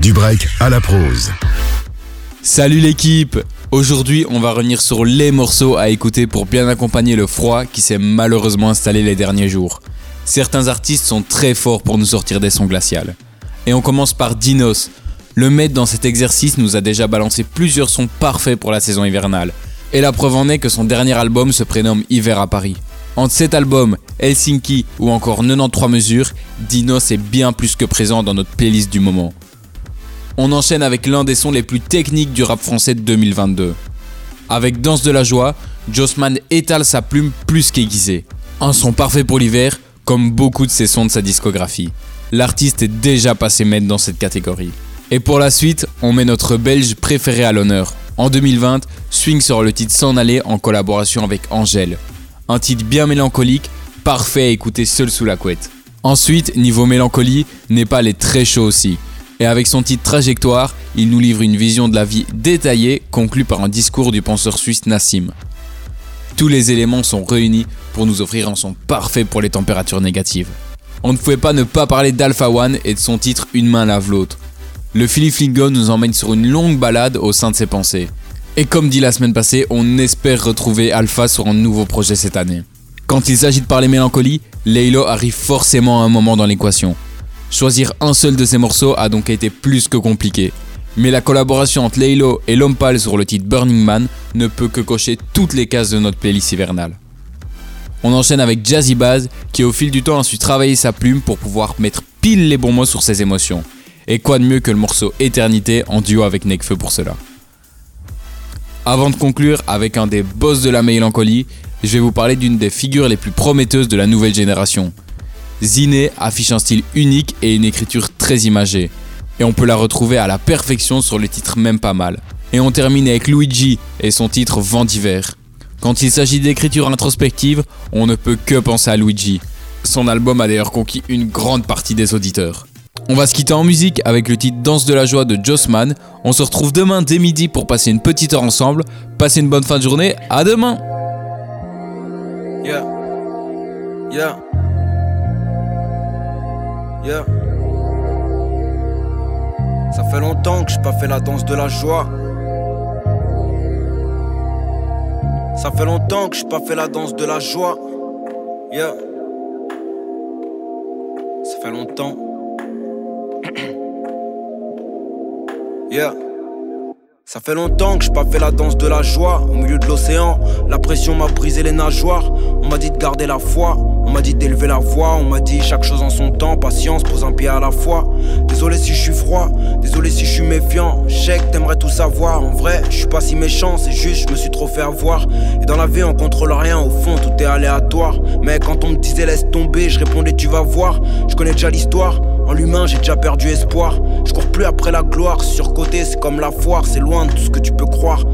Du break à la prose. Salut l'équipe Aujourd'hui, on va revenir sur les morceaux à écouter pour bien accompagner le froid qui s'est malheureusement installé les derniers jours. Certains artistes sont très forts pour nous sortir des sons glaciales. Et on commence par Dinos. Le maître dans cet exercice nous a déjà balancé plusieurs sons parfaits pour la saison hivernale. Et la preuve en est que son dernier album se prénomme Hiver à Paris. Entre cet album, Helsinki ou encore 93 mesures, Dinos est bien plus que présent dans notre playlist du moment. On enchaîne avec l'un des sons les plus techniques du rap français de 2022. Avec Danse de la joie, Jossman étale sa plume plus qu'aiguisée. Un son parfait pour l'hiver, comme beaucoup de ses sons de sa discographie. L'artiste est déjà passé maître dans cette catégorie. Et pour la suite, on met notre belge préféré à l'honneur. En 2020, Swing sort le titre S'en aller en collaboration avec Angèle. Un titre bien mélancolique, parfait à écouter seul sous la couette. Ensuite, niveau mélancolie, Népal est très chaud aussi. Et avec son titre Trajectoire, il nous livre une vision de la vie détaillée, conclue par un discours du penseur suisse Nassim. Tous les éléments sont réunis pour nous offrir un son parfait pour les températures négatives. On ne pouvait pas ne pas parler d'Alpha One et de son titre Une main lave l'autre. Le Philly Flingon nous emmène sur une longue balade au sein de ses pensées. Et comme dit la semaine passée, on espère retrouver Alpha sur un nouveau projet cette année. Quand il s'agit de parler mélancolie, Laylo arrive forcément à un moment dans l'équation. Choisir un seul de ses morceaux a donc été plus que compliqué. Mais la collaboration entre Laylo et Lompal sur le titre Burning Man ne peut que cocher toutes les cases de notre playlist hivernale. On enchaîne avec Jazzy Baz qui au fil du temps a su travailler sa plume pour pouvoir mettre pile les bons mots sur ses émotions. Et quoi de mieux que le morceau Éternité en duo avec Nekfeu pour cela. Avant de conclure avec un des boss de la mélancolie, je vais vous parler d'une des figures les plus prometteuses de la nouvelle génération. Ziné affiche un style unique et une écriture très imagée, et on peut la retrouver à la perfection sur le titre Même pas mal. Et on termine avec Luigi et son titre Vent d'hiver. Quand il s'agit d'écriture introspective, on ne peut que penser à Luigi. Son album a d'ailleurs conquis une grande partie des auditeurs. On va se quitter en musique avec le titre Danse de la joie de Jossman. On se retrouve demain dès midi pour passer une petite heure ensemble. Passez une bonne fin de journée. À demain. Yeah. Ça fait longtemps que j'ai pas fait la danse de la joie. Ça fait longtemps que j'ai pas fait la danse de la joie. Yeah. Ça fait longtemps. yeah. Ça fait longtemps que j'ai pas fait la danse de la joie. Au milieu de l'océan, la pression m'a brisé les nageoires. On m'a dit de garder la foi, on m'a dit d'élever la voix. On m'a dit chaque chose en son temps, patience, pose un pied à la fois. Désolé si je suis froid, désolé si je suis méfiant. Je que t'aimerais tout savoir. En vrai, je suis pas si méchant, c'est juste, je me suis trop fait avoir. Et dans la vie, on contrôle rien, au fond, tout est aléatoire. Mais quand on me disait laisse tomber, je répondais tu vas voir. Je connais déjà l'histoire. En l'humain, j'ai déjà perdu espoir. Je cours plus après la gloire. Surcoté, c'est comme la foire, c'est loin de tout ce que tu peux croire.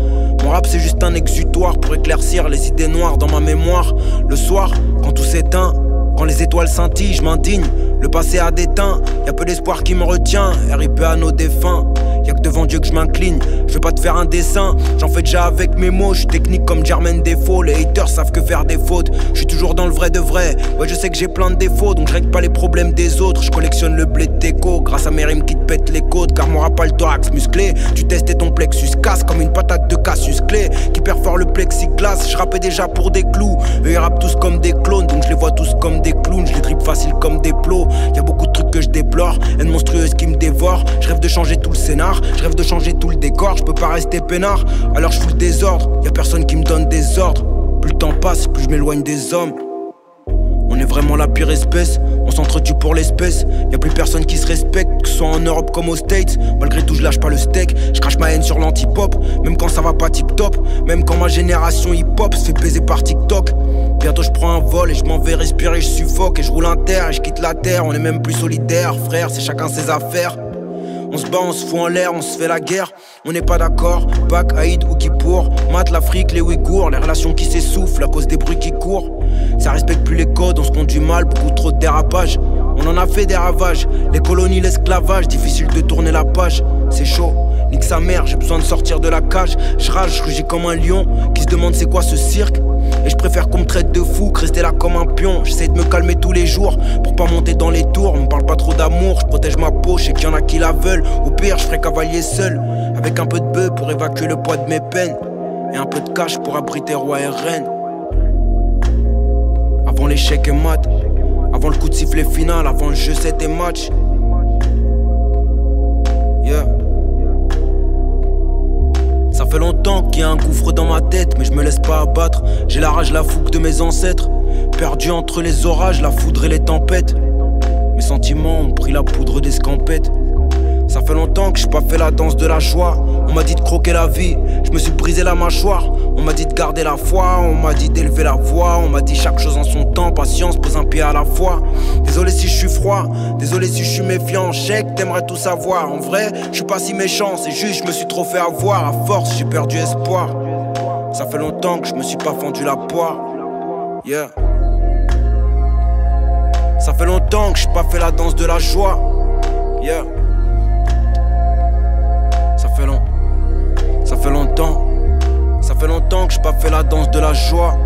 Mon rap, c'est juste un exutoire pour éclaircir les idées noires dans ma mémoire. Le soir, quand tout s'éteint, quand les étoiles scintillent, je m'indigne. Le passé a déteint, y a peu d'espoir qui me retient. RIP à nos défunts. Y'a que devant Dieu que je m'incline. Je vais pas te faire un dessin, j'en fais déjà avec mes mots. Je suis technique comme Jermaine Défaut. Les haters savent que faire des fautes. Je suis toujours dans le vrai de vrai. Ouais, je sais que j'ai plein de défauts, donc je règle pas les problèmes des autres. Je collectionne le blé de déco grâce à mes rimes qui te pètent les côtes. Car mon a le thorax musclé. Tu testais ton plexus casse comme une patate de cassus clé qui perfore le plexiglas. Je rappais déjà pour des clous. Eux ils rappent tous comme des clones, donc je les vois tous comme des clowns. Je les tripe facile comme des plots. Y a beaucoup de trucs que je déplore, haine monstrueuse qui me Je rêve de changer tout le scénar, je rêve de changer tout le décor. Je peux pas rester peinard, alors je fous le désordre. Y a personne qui me donne des ordres. Plus le temps passe, plus je m'éloigne des hommes. On est vraiment la pire espèce, on s'entretue pour l'espèce. Y a plus personne qui se respecte, que ce soit en Europe comme aux States. Malgré tout, je lâche pas le steak, je crache ma haine sur l'anti-pop. Même quand ça va pas tip-top, même quand ma génération hip-hop se fait baiser par TikTok. Bientôt je prends un vol et je m'en vais respirer, je suffoque et je roule un terre et je quitte la terre. On est même plus solidaire, frère, c'est chacun ses affaires. On se bat, on se fout en l'air, on se fait la guerre. On n'est pas d'accord, Pâques, Haïd ou Kippour. Mate l'Afrique, les Ouïghours, les relations qui s'essoufflent à cause des bruits qui courent. Ça respecte plus les codes, on se conduit mal, beaucoup trop de dérapage. On en a fait des ravages, les colonies, l'esclavage, difficile de tourner la page. C'est chaud, nique sa mère, j'ai besoin de sortir de la cage. Je rage, je rugis comme un lion qui se demande c'est quoi ce cirque. Et je préfère qu'on me traite de fou que rester là comme un pion. J'essaie de me calmer tous les jours pour pas monter dans les tours. On me parle pas trop d'amour, je protège ma peau, je sais qu'il y en a qui la veulent. Au pire, je ferai cavalier seul, avec un peu de bœuf pour évacuer le poids de mes peines. Et un peu de cash pour abriter roi et reine. Avant l'échec et mat, avant le coup de sifflet final, avant le jeu c'était match. Fait longtemps qu'il y a un gouffre dans ma tête, mais je me laisse pas abattre. J'ai la rage, la fougue de mes ancêtres. Perdu entre les orages, la foudre et les tempêtes. Mes sentiments ont pris la poudre d'escampette. Ça fait longtemps que j'ai pas fait la danse de la joie. On m'a dit de croquer la vie, je me suis brisé la mâchoire. On m'a dit de garder la foi, on m'a dit d'élever la voix. On m'a dit chaque chose en son temps, patience, pose un pied à la fois. Désolé si je suis froid, désolé si je suis méfiant. Chèque, t'aimerais tout savoir. En vrai, je suis pas si méchant, c'est juste je me suis trop fait avoir. À force, j'ai perdu espoir. Ça fait longtemps que je me suis pas fendu la poire. Yeah. Ça fait longtemps que j'ai pas fait la danse de la joie. Yeah. Ça fait longtemps que j'ai pas fait la danse de la joie.